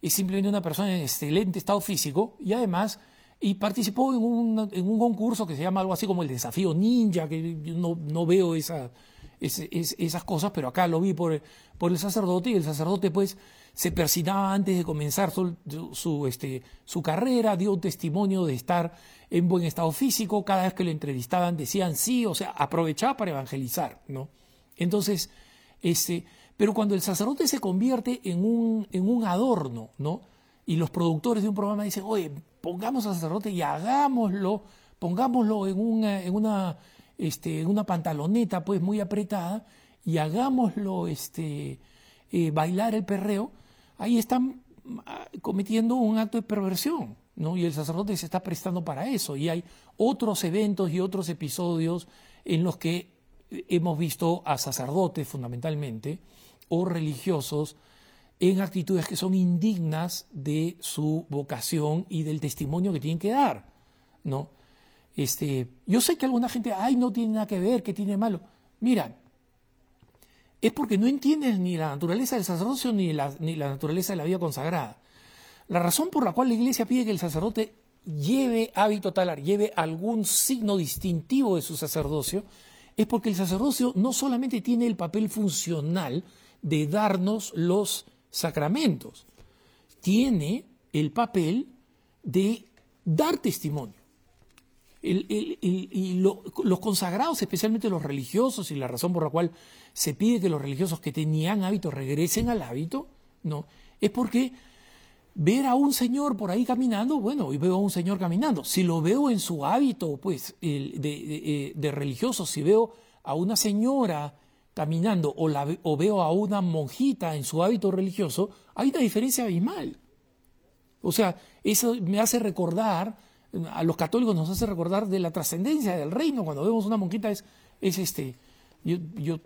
es simplemente una persona en excelente estado físico y además y participó en un, en un concurso que se llama algo así como el desafío ninja, que yo no, no veo esa, esas cosas, pero acá lo vi por, por el sacerdote y el sacerdote pues se persinaba antes de comenzar su, su, este, su carrera, dio testimonio de estar en buen estado físico, cada vez que lo entrevistaban decían sí, o sea, aprovechaba para evangelizar, ¿no? Entonces, este, pero cuando el sacerdote se convierte en un, en un adorno, ¿no? Y los productores de un programa dicen, oye, pongamos al sacerdote y hagámoslo, pongámoslo en una, en una, este, en una pantaloneta pues muy apretada y hagámoslo este, eh, bailar el perreo, ahí están ah, cometiendo un acto de perversión, ¿no? Y el sacerdote se está prestando para eso. Y hay otros eventos y otros episodios en los que hemos visto a sacerdotes fundamentalmente o religiosos en actitudes que son indignas de su vocación y del testimonio que tienen que dar, ¿no? Este, yo sé que alguna gente, ay, no tiene nada que ver, que tiene malo. Mira, es porque no entiendes ni la naturaleza del sacerdocio ni la, ni la naturaleza de la vida consagrada. La razón por la cual la iglesia pide que el sacerdote lleve hábito talar, lleve algún signo distintivo de su sacerdocio, es porque el sacerdocio no solamente tiene el papel funcional de darnos los sacramentos, tiene el papel de dar testimonio. y los consagrados, especialmente los religiosos, y la razón por la cual se pide que los religiosos que tenían hábito regresen al hábito, no, es porque ver a un señor por ahí caminando, bueno, y veo a un señor caminando. Si lo veo en su hábito, pues, de, de, de religioso, si veo a una señora caminando o, la, o veo a una monjita en su hábito religioso, hay una diferencia abismal. O sea, eso me hace recordar, a los católicos nos hace recordar de la trascendencia del reino. Cuando vemos una monjita es, es este, yo, yo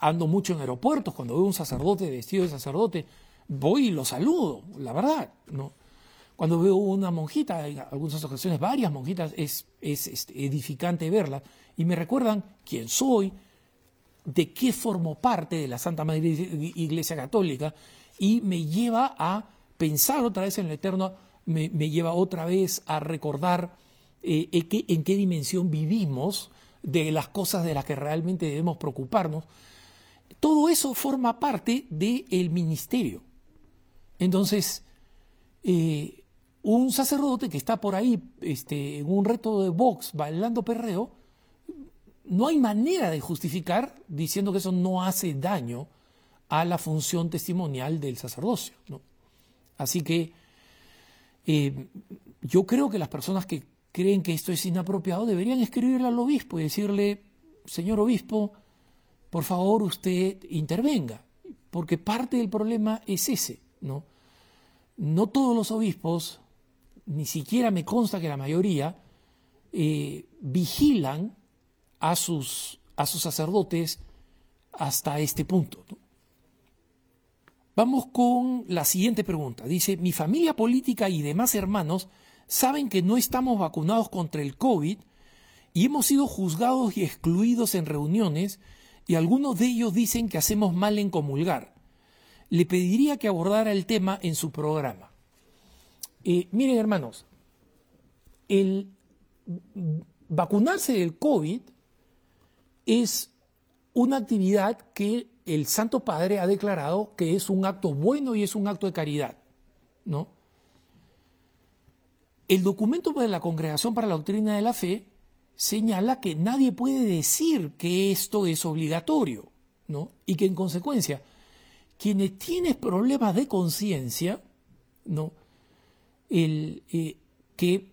ando mucho en aeropuertos, cuando veo un sacerdote vestido de sacerdote, voy y lo saludo, la verdad, ¿no? Cuando veo una monjita, en algunas ocasiones varias monjitas, es, es, este, edificante verla y me recuerdan quién soy, de qué formo parte de la Santa Madre Iglesia Católica y me lleva a pensar otra vez en el Eterno, me, lleva otra vez a recordar eh, en, qué, en qué dimensión vivimos, de las cosas de las que realmente debemos preocuparnos. Todo eso forma parte del ministerio. Entonces, eh, un sacerdote que está por ahí este, en un reto de box bailando perreo, no hay manera de justificar diciendo que eso no hace daño a la función testimonial del sacerdocio. Así que eh, yo creo que las personas que creen que esto es inapropiado deberían escribirle al obispo y decirle, señor obispo, por favor usted intervenga, porque parte del problema es ese, ¿no? No todos los obispos, ni siquiera me consta que la mayoría, eh, vigilan a sus, a sus sacerdotes hasta este punto. Vamos con la siguiente pregunta. Dice, mi familia política y demás hermanos saben que no estamos vacunados contra el COVID y hemos sido juzgados y excluidos en reuniones y algunos de ellos dicen que hacemos mal en comulgar. Le pediría que abordara el tema en su programa. Eh, miren hermanos, el vacunarse del COVID es una actividad que el Santo Padre ha declarado que es un acto bueno y es un acto de caridad, ¿no? El documento de la Congregación para la Doctrina de la Fe señala que nadie puede decir que esto es obligatorio, ¿no? Y que en consecuencia, quienes tienen problemas de conciencia, ¿no? El, eh, que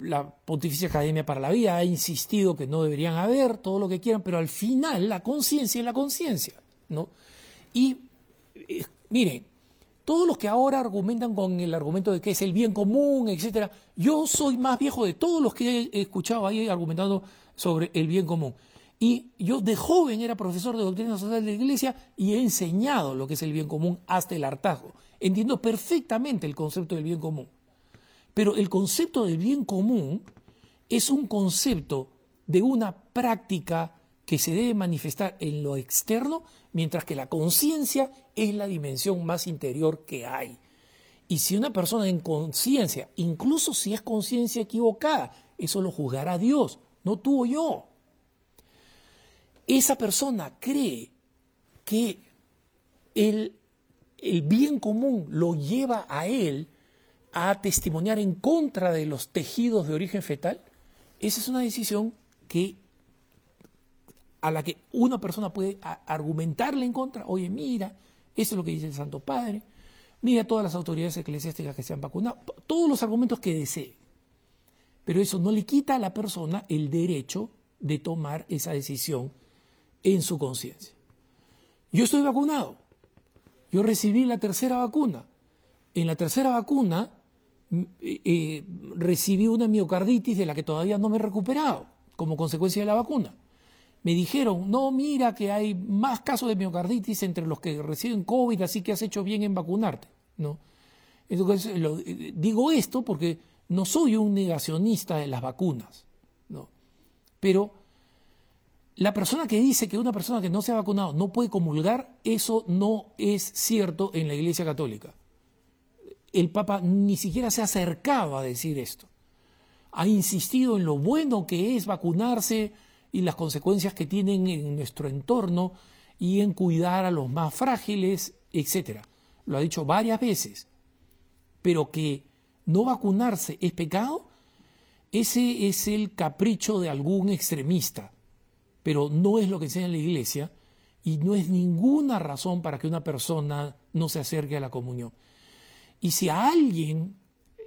la Pontificia Academia para la Vida ha insistido que no deberían haber, todo lo que quieran, pero al final la conciencia es la conciencia, ¿no? Y eh, miren, todos los que ahora argumentan con el argumento de que es el bien común, etcétera, yo soy más viejo de todos los que he escuchado ahí argumentando sobre el bien común. Y yo de joven era profesor de doctrina social de la iglesia y he enseñado lo que es el bien común hasta el hartazgo. Entiendo perfectamente el concepto del bien común. Pero el concepto del bien común es un concepto de una práctica que se debe manifestar en lo externo, mientras que la conciencia es la dimensión más interior que hay. Y si una persona en conciencia, incluso si es conciencia equivocada, eso lo juzgará Dios, no tú o yo. Esa persona cree que el, bien común lo lleva a él a testimoniar en contra de los tejidos de origen fetal, esa es una decisión que a la que una persona puede argumentarle en contra, oye, mira, eso es lo que dice el Santo Padre, mira todas las autoridades eclesiásticas que se han vacunado, todos los argumentos que desee. Pero eso no le quita a la persona el derecho de tomar esa decisión en su conciencia. Yo estoy vacunado, yo recibí la tercera vacuna. En la tercera vacuna eh, recibí una miocarditis de la que todavía no me he recuperado como consecuencia de la vacuna. Me dijeron, no, mira que hay más casos de miocarditis entre los que reciben COVID, así que has hecho bien en vacunarte. ¿no? Entonces, eh, digo esto porque no soy un negacionista de las vacunas, ¿no? pero la persona que dice que una persona que no se ha vacunado no puede comulgar, eso no es cierto en la Iglesia Católica. El Papa ni siquiera se ha acercado a decir esto. Ha insistido en lo bueno que es vacunarse y las consecuencias que tienen en nuestro entorno y en cuidar a los más frágiles, etc. Lo ha dicho varias veces. Pero que no vacunarse es pecado, ese es el capricho de algún extremista, pero no es lo que enseña la Iglesia y no es ninguna razón para que una persona no se acerque a la comunión. Y si a alguien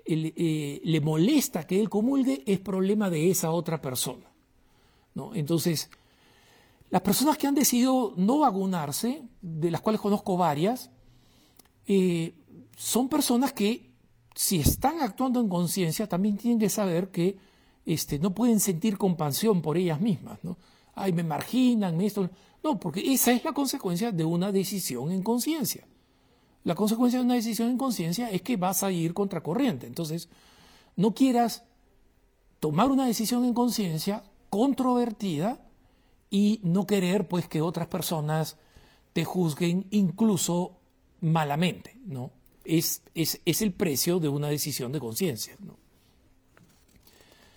eh, le molesta que él comulgue, es problema de esa otra persona. Entonces, las personas que han decidido no vacunarse, de las cuales conozco varias, eh, son personas que si están actuando en conciencia, también tienen que saber que este, no pueden sentir compasión por ellas mismas. Ay, me marginan, esto. No, porque esa es la consecuencia de una decisión en conciencia. La consecuencia de una decisión en conciencia es que vas a ir contracorriente. Entonces, no quieras tomar una decisión en conciencia controvertida y no querer pues que otras personas te juzguen incluso malamente, ¿no? Es, es, es el precio de una decisión de conciencia, ¿no?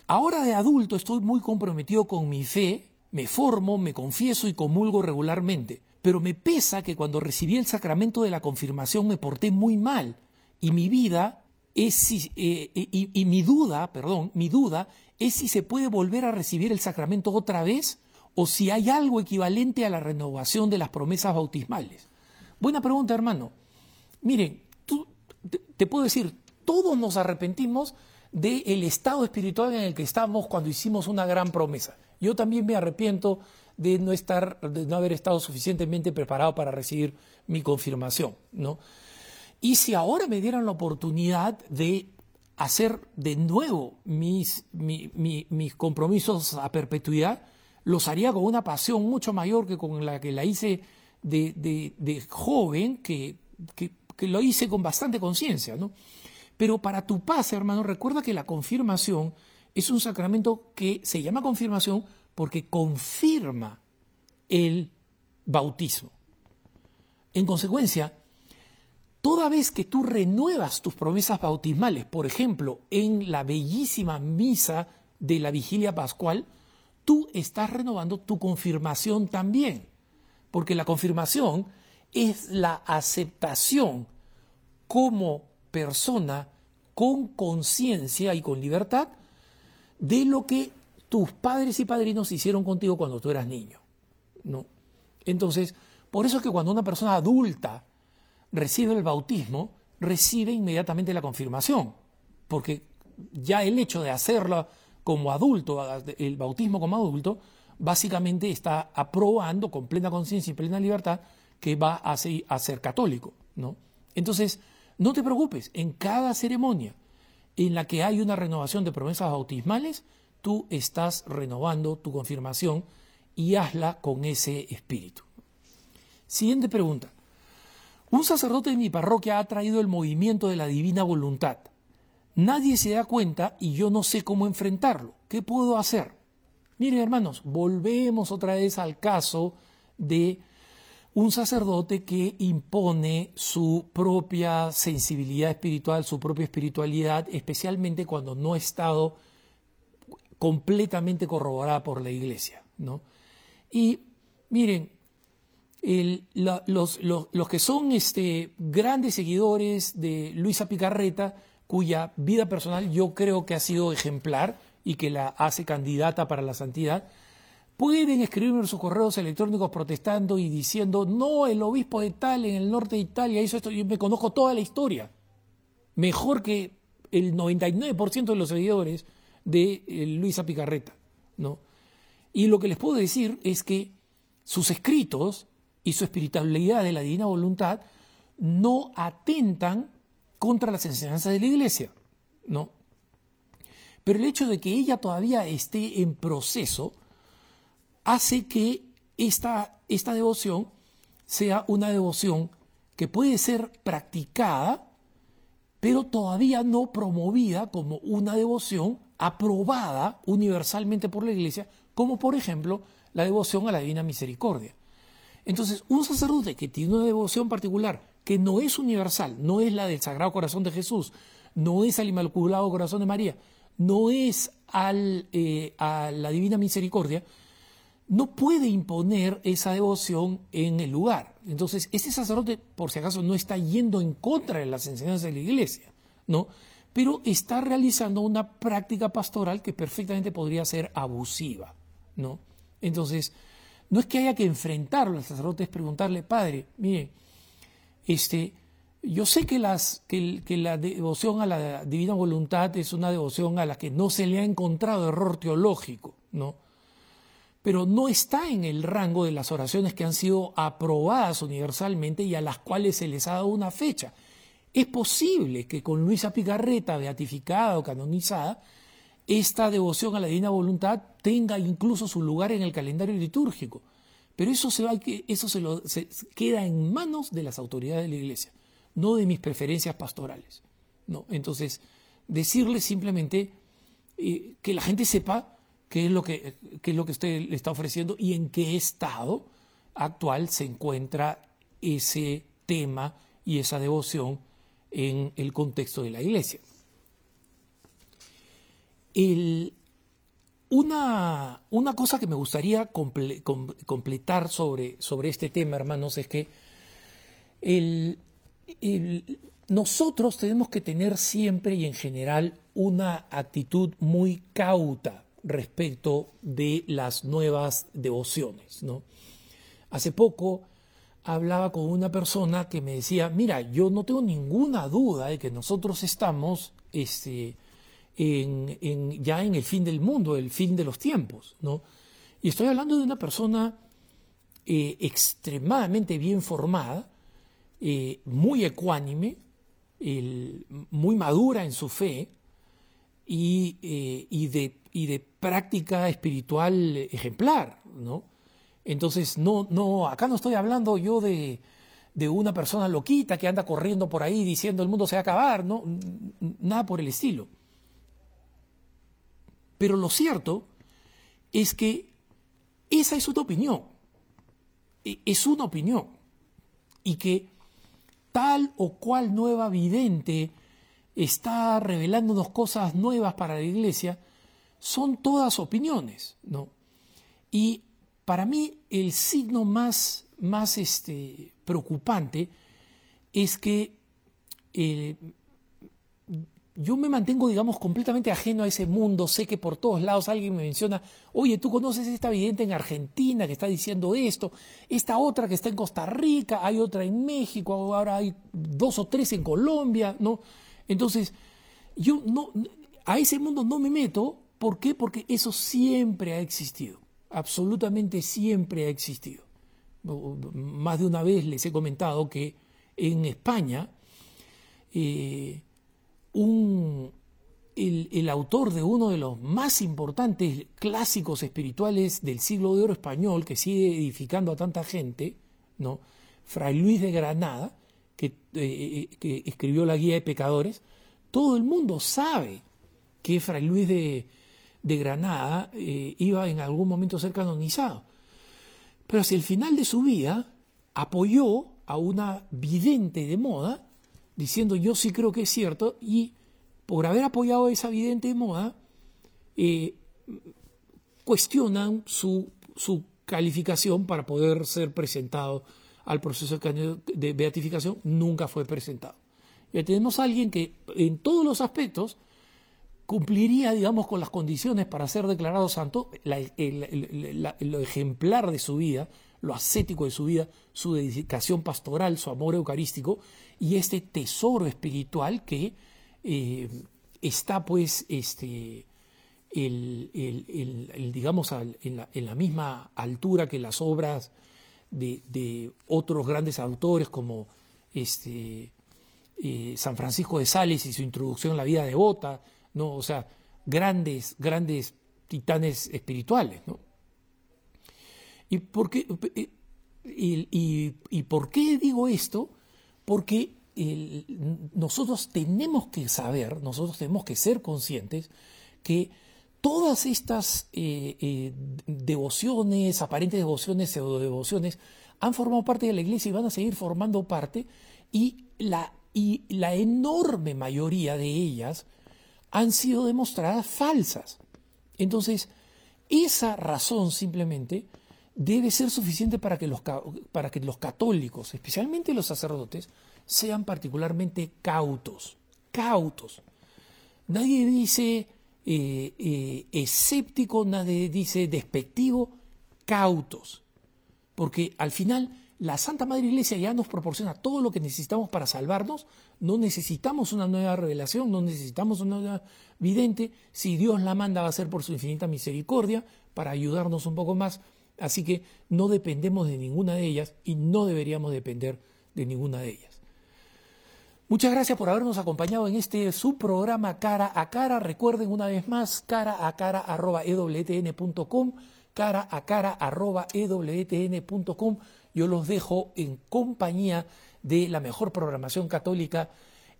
Ahora de adulto estoy muy comprometido con mi fe, me formo, me confieso y comulgo regularmente, pero me pesa que cuando recibí el sacramento de la confirmación me porté muy mal y mi vida es si, eh, y, y mi duda, perdón, mi duda es si se puede volver a recibir el sacramento otra vez o si hay algo equivalente a la renovación de las promesas bautismales. Buena pregunta, hermano. Miren, tú, te, puedo decir, todos nos arrepentimos del estado espiritual en el que estamos cuando hicimos una gran promesa. Yo también me arrepiento de no estar, de no haber estado suficientemente preparado para recibir mi confirmación, ¿no? Y si ahora me dieran la oportunidad de hacer de nuevo mis, mis compromisos a perpetuidad, los haría con una pasión mucho mayor que con la que la hice de, joven, que, que, lo hice con bastante conciencia, ¿no? Pero para tu paz, hermano, recuerda que la confirmación es un sacramento que se llama confirmación porque confirma el bautismo. En consecuencia, toda vez que tú renuevas tus promesas bautismales, por ejemplo, en la bellísima misa de la vigilia pascual, tú estás renovando tu confirmación también, porque la confirmación es la aceptación como persona con conciencia y con libertad de lo que tus padres y padrinos hicieron contigo cuando tú eras niño. ¿no? Entonces, por eso es que cuando una persona adulta recibe el bautismo, recibe inmediatamente la confirmación, porque ya el hecho de hacerlo como adulto, el bautismo como adulto, básicamente está aprobando con plena conciencia y plena libertad que va a ser, a ser católico. ¿no? Entonces, no te preocupes, en cada ceremonia en la que hay una renovación de promesas bautismales, tú estás renovando tu confirmación y hazla con ese espíritu. Siguiente pregunta. Un sacerdote de mi parroquia ha traído el movimiento de la divina voluntad Nadie se da cuenta y yo no sé cómo enfrentarlo. ¿Qué puedo hacer? Miren hermanos, volvemos otra vez al caso de un sacerdote que impone su propia sensibilidad espiritual, su propia espiritualidad, especialmente cuando no ha estado completamente corroborada por la iglesia. ¿no? Y miren, los, los, que son este, grandes seguidores de Luisa Picarreta cuya vida personal yo creo que ha sido ejemplar y que la hace candidata para la santidad, pueden escribirme en sus correos electrónicos protestando y diciendo, no, el obispo de tal en el norte de Italia hizo esto, yo me conozco toda la historia, mejor que el 99% de los seguidores de eh, Luisa Picarreta, ¿no? Y lo que les puedo decir es que sus escritos y su espiritualidad de la divina voluntad no atentan contra las enseñanzas de la iglesia, ¿no? Pero el hecho de que ella todavía esté en proceso hace que esta, esta devoción sea una devoción que puede ser practicada pero todavía no promovida como una devoción aprobada universalmente por la Iglesia, como por ejemplo la devoción a la Divina Misericordia. Entonces, un sacerdote que tiene una devoción particular, que no es universal, no es la del Sagrado Corazón de Jesús, no es al Inmaculado Corazón de María, no es al, eh, a la Divina Misericordia, no puede imponer esa devoción en el lugar. Entonces, ese sacerdote, por si acaso, no está yendo en contra de las enseñanzas de la iglesia, ¿no? Pero está realizando una práctica pastoral que perfectamente podría ser abusiva, ¿no? Entonces, no es que haya que enfrentarlo al sacerdote, es preguntarle, padre, mire, este, yo sé que, las, que, que, la devoción a la divina voluntad es una devoción a la que no se le ha encontrado error teológico, ¿no? Pero no está en el rango de las oraciones que han sido aprobadas universalmente y a las cuales se les ha dado una fecha. Es posible que con Luisa Picarreta, beatificada o canonizada, esta devoción a la divina voluntad tenga incluso su lugar en el calendario litúrgico, pero eso, se, va, eso se, lo, queda en manos de las autoridades de la Iglesia, no de mis preferencias pastorales. No, entonces, decirle simplemente eh, que la gente sepa qué es lo que, es lo que usted le está ofreciendo y en qué estado actual se encuentra ese tema y esa devoción en el contexto de la iglesia. una, una, cosa que me gustaría completar sobre, sobre, este tema, hermanos, es que nosotros tenemos que tener siempre y en general una actitud muy cauta respecto de las nuevas devociones. ¿no? Hace poco hablaba con una persona que me decía, mira, yo no tengo ninguna duda de que nosotros estamos este, ya en el fin del mundo, el fin de los tiempos. ¿no? Y estoy hablando de una persona eh, extremadamente bien formada, eh, muy ecuánime, muy madura en su fe y, eh, y de y de práctica espiritual ejemplar, ¿no? Entonces, no, no, acá no estoy hablando yo de, de una persona loquita que anda corriendo por ahí diciendo el mundo se va a acabar, ¿no? Nada por el estilo. Pero lo cierto es que esa es una opinión, e, es una opinión, y que tal o cual nueva vidente está revelándonos cosas nuevas para la iglesia, son todas opiniones, ¿no? Y para mí el signo más, más este, preocupante es que eh, yo me mantengo, digamos, completamente ajeno a ese mundo. Sé que por todos lados alguien me menciona, oye, tú conoces esta vidente en Argentina que está diciendo esto, esta otra que está en Costa Rica, hay otra en México, ahora hay dos o tres en Colombia, ¿no? Entonces, yo no, a ese mundo no me meto ¿Por qué? Porque eso siempre ha existido, absolutamente siempre ha existido. Más de una vez les he comentado que en España eh, el, autor de uno de los más importantes clásicos espirituales del siglo de oro español, que sigue edificando a tanta gente, ¿no? Fray Luis de Granada, que, eh, que escribió la Guía de Pecadores, todo el mundo sabe que Fray Luis de, de Granada eh, iba en algún momento a ser canonizado. Pero hacia el final de su vida apoyó a una vidente de moda, diciendo yo sí creo que es cierto, y por haber apoyado a esa vidente de moda, eh, cuestionan su, su calificación para poder ser presentado al proceso de beatificación, nunca fue presentado. Ya tenemos a alguien que en todos los aspectos cumpliría, digamos, con las condiciones para ser declarado santo, lo ejemplar de su vida, lo ascético de su vida, su dedicación pastoral, su amor eucarístico y este tesoro espiritual que eh, está, pues, este, el, digamos, en la, misma altura que las obras de, otros grandes autores como este, eh, San Francisco de Sales y su introducción a la vida devota, ¿no? O sea, grandes, grandes titanes espirituales, ¿no? ¿Y por qué, y, por qué digo esto? Porque nosotros tenemos que saber, nosotros tenemos que ser conscientes que todas estas eh, eh, devociones, aparentes devociones, pseudo devociones, han formado parte de la iglesia y van a seguir formando parte, y la, y la enorme mayoría de ellas han sido demostradas falsas. Entonces, esa razón simplemente debe ser suficiente para que los, para que los católicos, especialmente los sacerdotes, sean particularmente cautos. Cautos. Nadie dice eh, eh, escéptico, nadie dice despectivo, cautos. Porque al final la Santa Madre Iglesia ya nos proporciona todo lo que necesitamos para salvarnos. No necesitamos una nueva revelación, no necesitamos una nueva vidente. Si Dios la manda va a ser por su infinita misericordia para ayudarnos un poco más. Así que no dependemos de ninguna de ellas y no deberíamos depender de ninguna de ellas. Muchas gracias por habernos acompañado en este subprograma Cara a Cara. Recuerden una vez más, cara a cara ewtn.com, cara a cara arroba ewtn.com. Yo los dejo en compañía de la mejor programación católica,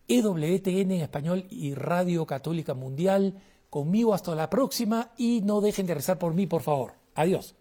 EWTN en español y Radio Católica Mundial. Conmigo hasta la próxima y no dejen de rezar por mí, por favor. Adiós.